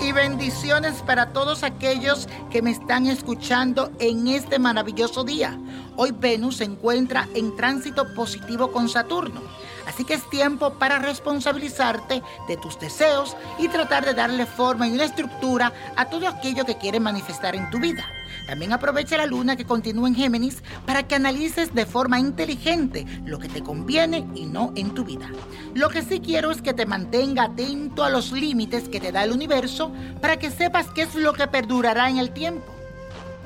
Y bendiciones para todos aquellos que me están escuchando en este maravilloso día. Hoy Venus se encuentra en tránsito positivo con Saturno Así que es tiempo para responsabilizarte de tus deseos y tratar de darle forma y una estructura a todo aquello que quieres manifestar en tu vida. También aprovecha la luna que continúa en Géminis para que analices de forma inteligente lo que te conviene y no en tu vida. Lo que sí quiero es que te mantenga atento a los límites que te da el universo para que sepas qué es lo que perdurará en el tiempo.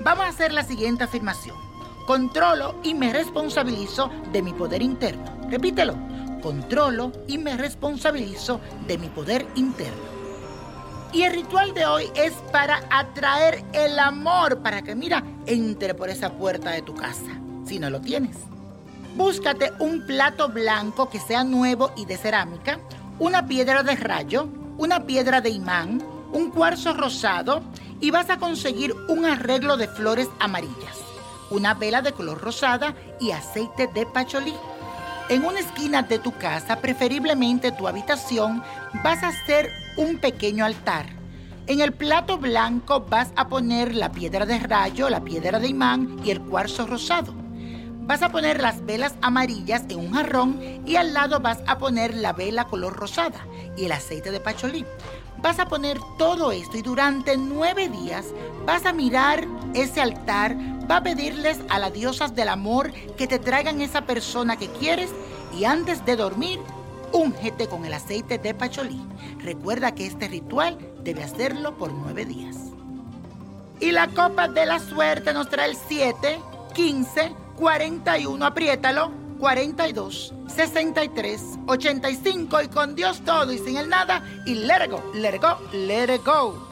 Vamos a hacer la siguiente afirmación. Controlo y me responsabilizo de mi poder interno. Repítelo. Controlo y me responsabilizo de mi poder interno. Y el ritual de hoy es para atraer el amor, para que, mira, entre por esa puerta de tu casa, si no lo tienes. Búscate un plato blanco que sea nuevo y de cerámica, una piedra de rayo, una piedra de imán, un cuarzo rosado y vas a conseguir un arreglo de flores amarillas, una vela de color rosada y aceite de pacholí. En una esquina de tu casa, preferiblemente tu habitación, vas a hacer un pequeño altar. En el plato blanco vas a poner la piedra de rayo, la piedra de imán y el cuarzo rosado. Vas a poner las velas amarillas en un jarrón y al lado vas a poner la vela color rosada y el aceite de pacholí. Vas a poner todo esto y durante nueve días vas a mirar ese altar, va a pedirles a las diosas del amor que te traigan esa persona que quieres y antes de dormir úngete con el aceite de pacholí. Recuerda que este ritual debe hacerlo por nueve días. Y la copa de la suerte nos trae el 7, 15, 41, apriétalo, 42, 63, 85 y con Dios todo y sin el nada y let it go, let it go, let it go.